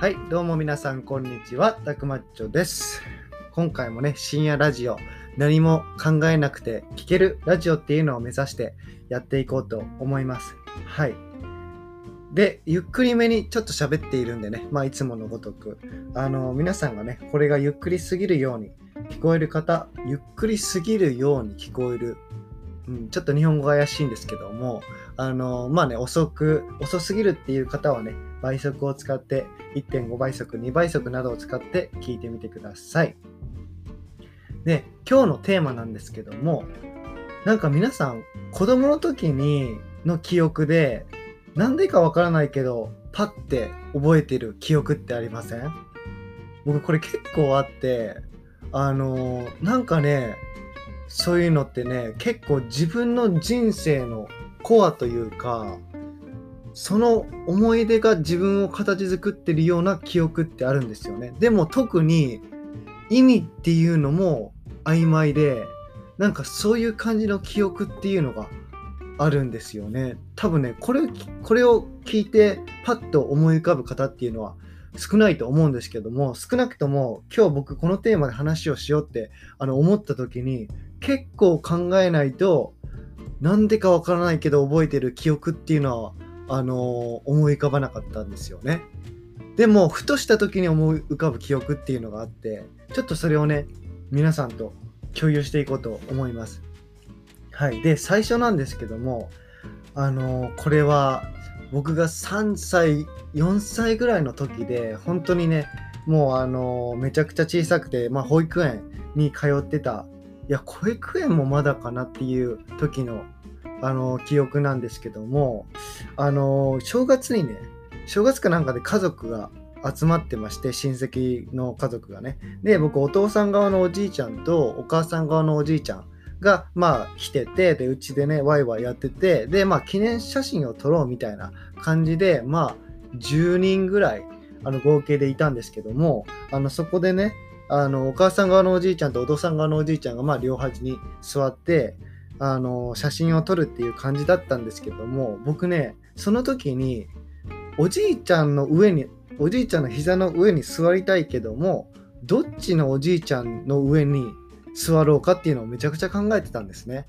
はい、どうも皆さん、こんにちは。たくまっちょです。今回もね、深夜ラジオ、何も考えなくて聞けるラジオっていうのを目指してやっていこうと思います。はい。で、ゆっくりめにちょっと喋っているんでね、まあ、いつものごとく、あの、皆さんがね、これがゆっくりすぎるように聞こえる方、ゆっくりすぎるように聞こえる、うん、ちょっと日本語が怪しいんですけども、あの、まあね、遅く、遅すぎるっていう方はね、倍速を使って1.5倍速、2倍速などを使って聞いてみてください。で、今日のテーマなんですけども、なんか皆さん、子供の時にの記憶で、なんでかわからないけど、パッて覚えてる記憶ってありません？僕これ結構あって、あのーなんかね、そういうのってね、結構自分の人生のコアというか、その思い出が自分を形作ってるような記憶ってあるんですよね。でも特に意味っていうのも曖昧で、なんかそういう感じの記憶っていうのがあるんですよね。多分ね、これこれを聞いてパッと思い浮かぶ方っていうのは少ないと思うんですけども、少なくとも今日僕このテーマで話をしようってあの思った時に結構考えないとなんでかわからないけど覚えてる記憶っていうのはあの思い浮かばなかったんですよね。でもふとした時に思い浮かぶ記憶っていうのがあってちょっとそれをね皆さんと共有していこうと思います。はい。で最初なんですけどもあのこれは僕が3歳4歳ぐらいの時で本当にねもうあのめちゃくちゃ小さくて、まあ、保育園に通ってたいや保育園もまだかなっていう時のあの記憶なんですけどもあの正月にね正月かなんかで家族が集まってまして親戚の家族がね。で僕お父さん側のおじいちゃんとお母さん側のおじいちゃんがまあ来ててでうちでねワイワイやっててでまあ記念写真を撮ろうみたいな感じでまあ10人ぐらいあの合計でいたんですけどもあのそこでねあのお母さん側のおじいちゃんとお父さん側のおじいちゃんがまあ両端に座ってあの写真を撮るっていう感じだったんですけども僕ねその時におじいちゃんの上におじいちゃんの膝の上に座りたいけどもどっちのおじいちゃんの上に座ろうかっていうのをめちゃくちゃ考えてたんですね。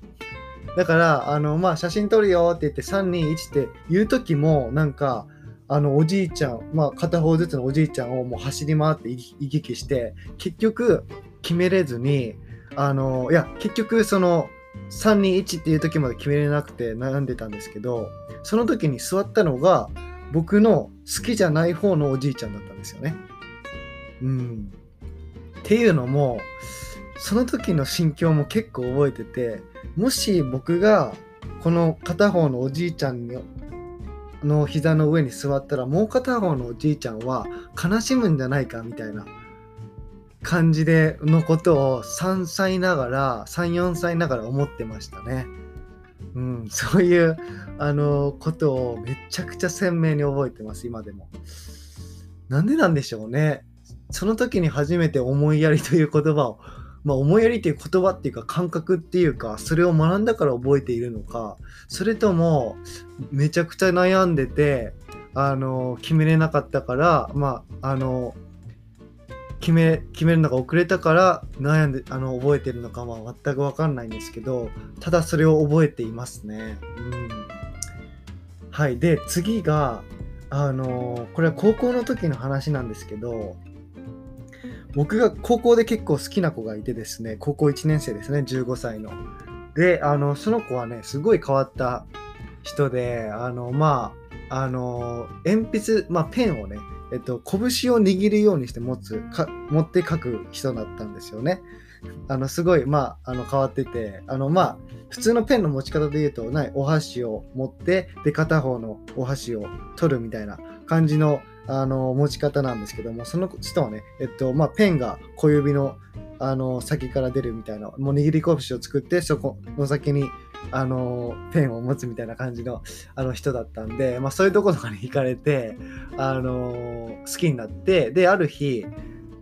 だからあのまあ写真撮るよって言って321って言う時もなんかあのおじいちゃん、まあ、片方ずつのおじいちゃんをもう走り回って行き来して結局決めれずにあのいや結局その321っていう時まで決めれなくて悩んでたんですけどその時に座ったのが僕の好きじゃない方のおじいちゃんだったんですよね。うん。っていうのもその時の心境も結構覚えててもし僕がこの片方のおじいちゃんのの膝の上に座ったらもう片方のおじいちゃんは悲しむんじゃないかみたいな感じでのことを3歳ながら34歳ながら思ってましたね。うん、そういうあのことをめちゃくちゃ鮮明に覚えてます今でも。なんでなんでしょうね。その時に初めて思いやりという言葉をまあ、思いやりという言葉っていうか感覚っていうかそれを学んだから覚えているのかそれともめちゃくちゃ悩んでてあの決めれなかったからまああの決め決めるのが遅れたから悩んであの覚えてるのかは全く分かんないんですけどただそれを覚えていますね。うん、はいで次があのこれは高校の時の話なんですけど僕が高校で結構好きな子がいてですね高校1年生ですね15歳の。であのその子はねすごい変わった人であのまああの鉛筆、まあ、ペンをねえっと、拳を握るようにして持つか持って書く人だったんですよね。あのすごい、まあ、あの変わっててあの、まあ、普通のペンの持ち方で言うとないお箸を持ってで片方のお箸を取るみたいな感じのあの持ち方なんですけどもその人はね、えっとまあ、ペンが小指のあの先から出るみたいなもう握り拳を作ってそこの先にあのペンを持つみたいな感じのあの人だったんで、まあ、そういうところとかに行かれてあの好きになってである日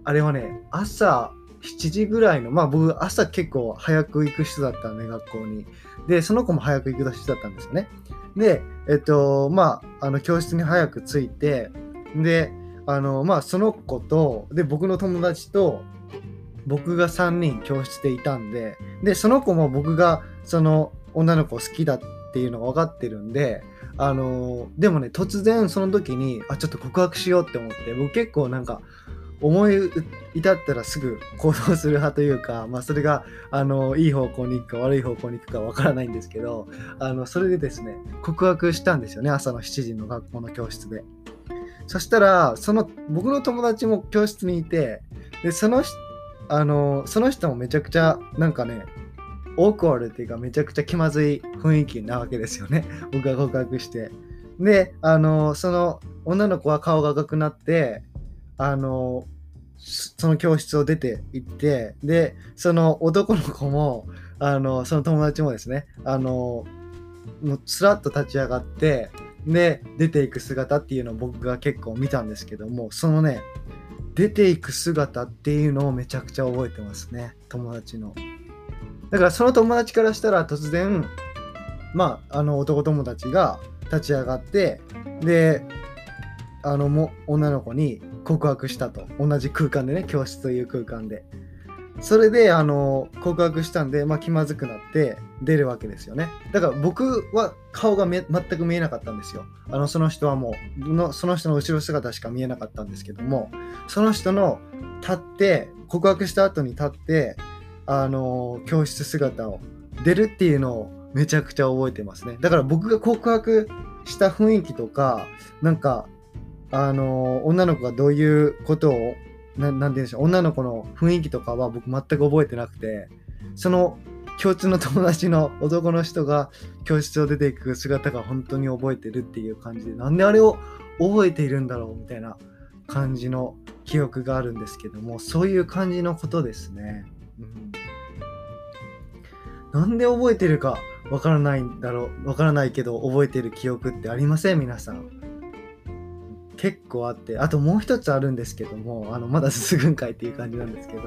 あれはね朝7時ぐらいのまあ僕朝結構早く行く人だったんで学校に。でその子も早く行く人だったんですよね。でえっとまああの教室に早く着いてであのまあその子とで僕の友達と僕が3人教室でいたんででその子も僕がその女の子好きだっていうのが分かってるんであのでもね突然その時にあちょっと告白しようって思って僕結構なんか思い至ったらすぐ行動する派というか、まあ、それがあのいい方向に行くか悪い方向に行くかわからないんですけどあのそれでですね告白したんですよね朝の7時の学校の教室で。そしたらその僕の友達も教室にいてでそのあのその人もめちゃくちゃなんかねオークワルっていうかめちゃくちゃ気まずい雰囲気なわけですよね 僕が告白して。であのその女の子は顔が赤くなってあのその教室を出て行ってでその男の子もあのその友達もですねあのもうスラッと立ち上がってで出ていく姿っていうのを僕が結構見たんですけどもそのね出ていく姿っていうのをめちゃくちゃ覚えてますね友達のだからその友達からしたら突然まああの男友達が立ち上がってであのも女の子に告白したと。同じ空間でね教室という空間で。それであの告白したんで、まあ、気まずくなって出るわけですよね。だから僕は顔が全く見えなかったんですよ。あのその人はもうのその人の後ろ姿しか見えなかったんですけどもその人の立って告白した後に立ってあの教室姿を出るっていうのをめちゃくちゃ覚えてますねだから僕が告白した雰囲気とかなんかあの女の子がどういうことをななんて言うんでしょう女の子の雰囲気とかは僕全く覚えてなくてその共通の友達の男の人が教室を出ていく姿が本当に覚えてるっていう感じでなんであれを覚えているんだろうみたいな感じの記憶があるんですけどもそういう感じのことですね。うん、なんで覚えてるかわからないんだろうわからないけど覚えてる記憶ってありません？皆さん。結構あって。あともう一つあるんですけどもあのまだ進むんかいっていう感じなんですけど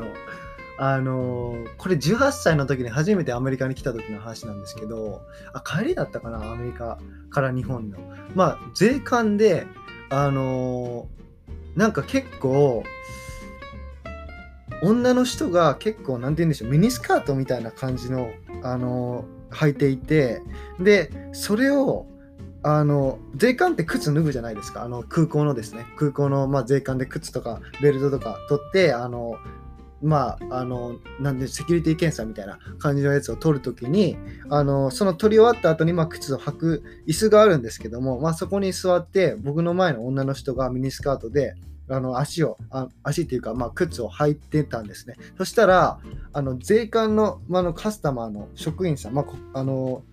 あのこれ18歳の時に初めてアメリカに来た時の話なんですけどあ帰りだったかなアメリカから日本の。まあ税関であのなんか結構女の人が結構何て言うんでしょうミニスカートみたいな感じのあの履いていてでそれをあの税関って靴脱ぐじゃないですか。あの空港のですね。空港の、まあ、税関で靴とかベルトとか取ってあのまあ、あの、なんで、セキュリティ検査みたいな感じのやつを取るときに、あの、その取り終わった後に、まあ、靴を履く椅子があるんですけども、まあ、そこに座って、僕の前の女の人がミニスカートで、あの足をあ足っていうか、まあ、靴を履いてたんですね。そしたら、あの税関の,、まあのカスタマーの職員さん、まあ、あの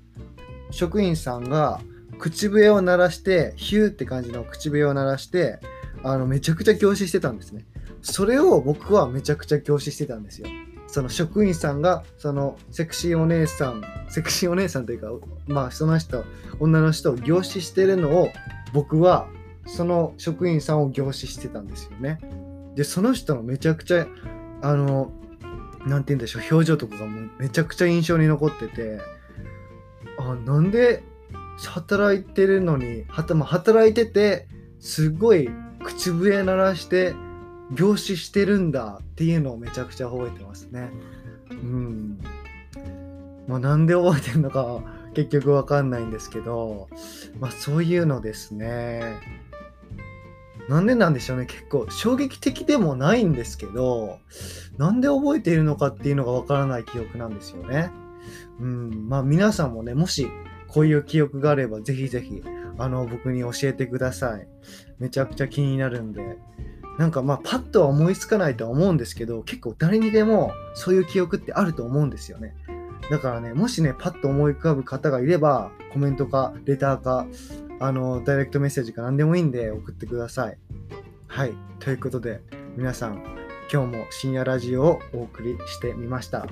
職員さんが、口笛を鳴らして、ヒューって感じの口笛を鳴らして、あのめちゃくちゃ凝視してたんですね。それを僕はめちゃくちゃ凝視してたんですよ。その職員さんが、そのセクシーお姉さん、セクシーお姉さんというか、まあその人、女の人を凝視してるのを僕はその職員さんを凝視してたんですよね。で、その人のめちゃくちゃ、あの、なんて言うんでしょう、表情とかがもうめちゃくちゃ印象に残ってて、あ、なんで働いてるのに、はたまあ、働いてて、すごい口笛鳴らして凝視してるんだっていうのをめちゃくちゃ覚えてますね。うん。まあ、なんで覚えてるのか結局わかんないんですけど、まあそういうのですね。なんでなんでしょうね。結構衝撃的でもないんですけど、なんで覚えているのかっていうのがわからない記憶なんですよね。うん。まあ皆さんもね、もしこういう記憶があれば、ぜひぜひ、あの、僕に教えてください。めちゃくちゃ気になるんで。なんかまあ、パッとは思いつかないとは思うんですけど、結構誰にでもそういう記憶ってあると思うんですよね。だからね、もしね、パッと思い浮かぶ方がいれば、コメントか、レターか、あの、ダイレクトメッセージか何でもいいんで送ってください。はい。ということで、皆さん、今日も深夜ラジオをお送りしてみました。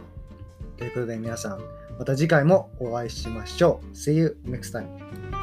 ということで皆さん、また次回もお会いしましょう。See you next time.